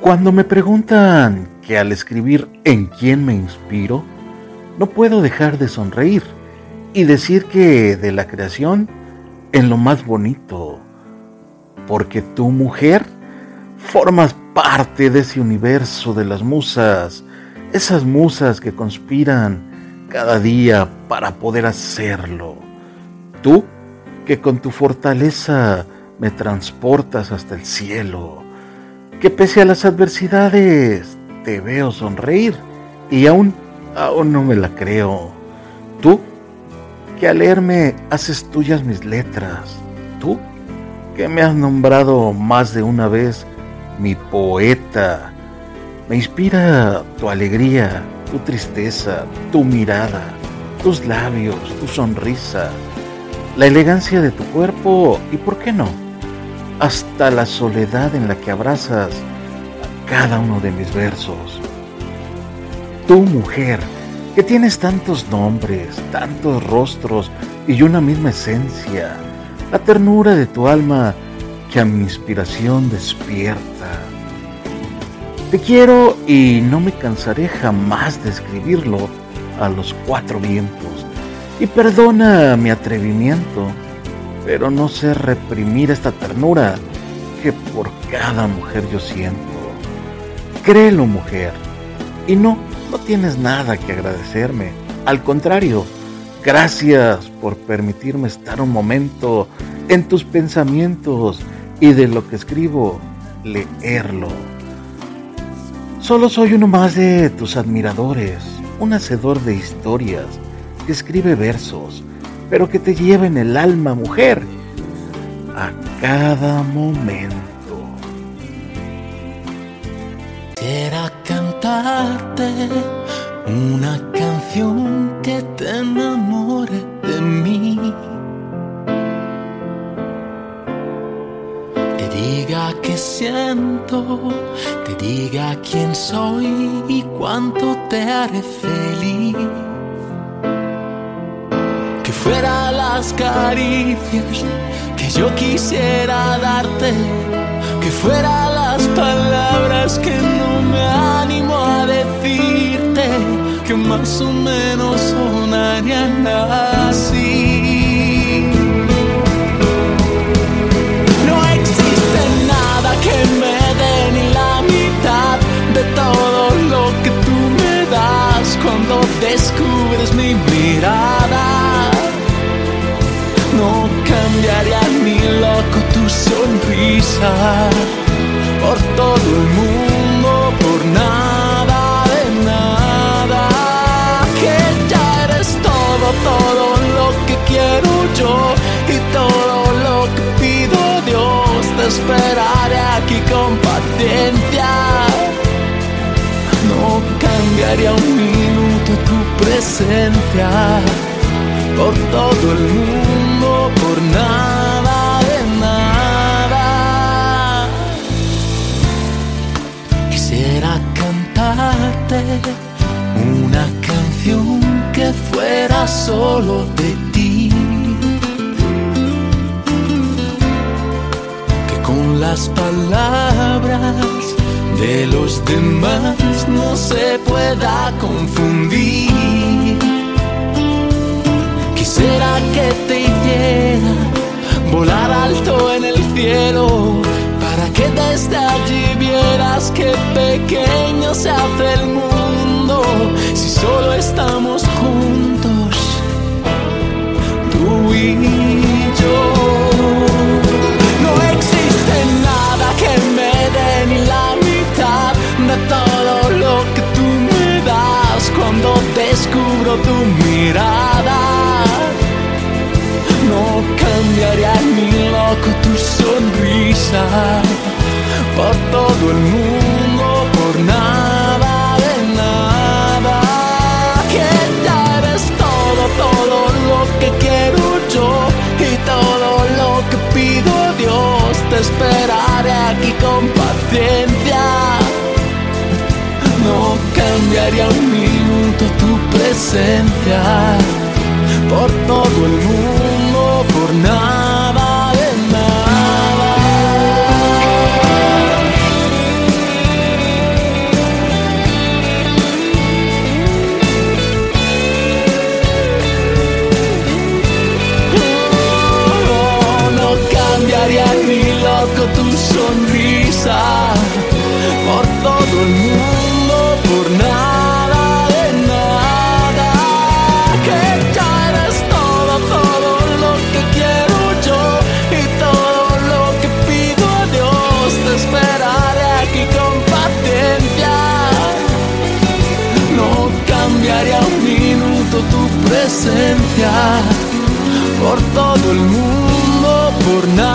Cuando me preguntan que al escribir en quién me inspiro, no puedo dejar de sonreír y decir que de la creación en lo más bonito, porque tu mujer formas parte de ese universo de las musas, esas musas que conspiran cada día para poder hacerlo. Tú que con tu fortaleza me transportas hasta el cielo que pese a las adversidades te veo sonreír y aún, aún no me la creo. Tú, que al leerme haces tuyas mis letras. Tú, que me has nombrado más de una vez mi poeta. Me inspira tu alegría, tu tristeza, tu mirada, tus labios, tu sonrisa, la elegancia de tu cuerpo y, ¿por qué no? Hasta la soledad en la que abrazas a cada uno de mis versos. Tú, mujer, que tienes tantos nombres, tantos rostros y una misma esencia, la ternura de tu alma que a mi inspiración despierta. Te quiero y no me cansaré jamás de escribirlo a los cuatro vientos. Y perdona mi atrevimiento pero no sé reprimir esta ternura que por cada mujer yo siento. Créelo, mujer. Y no, no tienes nada que agradecerme. Al contrario, gracias por permitirme estar un momento en tus pensamientos y de lo que escribo, leerlo. Solo soy uno más de tus admiradores, un hacedor de historias que escribe versos pero que te lleve en el alma, mujer, a cada momento. Quisiera cantarte una canción que te enamore de mí. Te diga que siento, te diga quién soy y cuánto te haré feliz las caricias que yo quisiera darte, que fuera las palabras que no me animo a decirte, que más o menos sonarían así. No existe nada que me dé ni la mitad de todo lo que tú me das cuando descubres por todo el mundo, por nada de nada. Que ya eres todo, todo lo que quiero yo y todo lo que pido Dios. Te esperaré aquí con paciencia. No cambiaría un minuto tu presencia por todo el mundo, una canción que fuera solo de ti. Que con las palabras de los demás no se pueda confundir Quisiera que te hiciera volar alto en el cielo para que desde allí vieras qué pequeño se hace el mundo solo estamos juntos, tú y yo. No existe nada que me dé ni la mitad de todo lo que tú me das cuando descubro tu mirada cambiaría ni loco tu sonrisa por todo el mundo, Esperaré aquí con paciencia. No cambiaría un minuto tu presencia por todo el mundo por nada. sonrisa por todo el mundo, por nada de nada. Que ya eres todo, todo lo que quiero yo y todo lo que pido a Dios. Te esperaré aquí con paciencia. No cambiaría un minuto tu presencia por todo el mundo, por nada.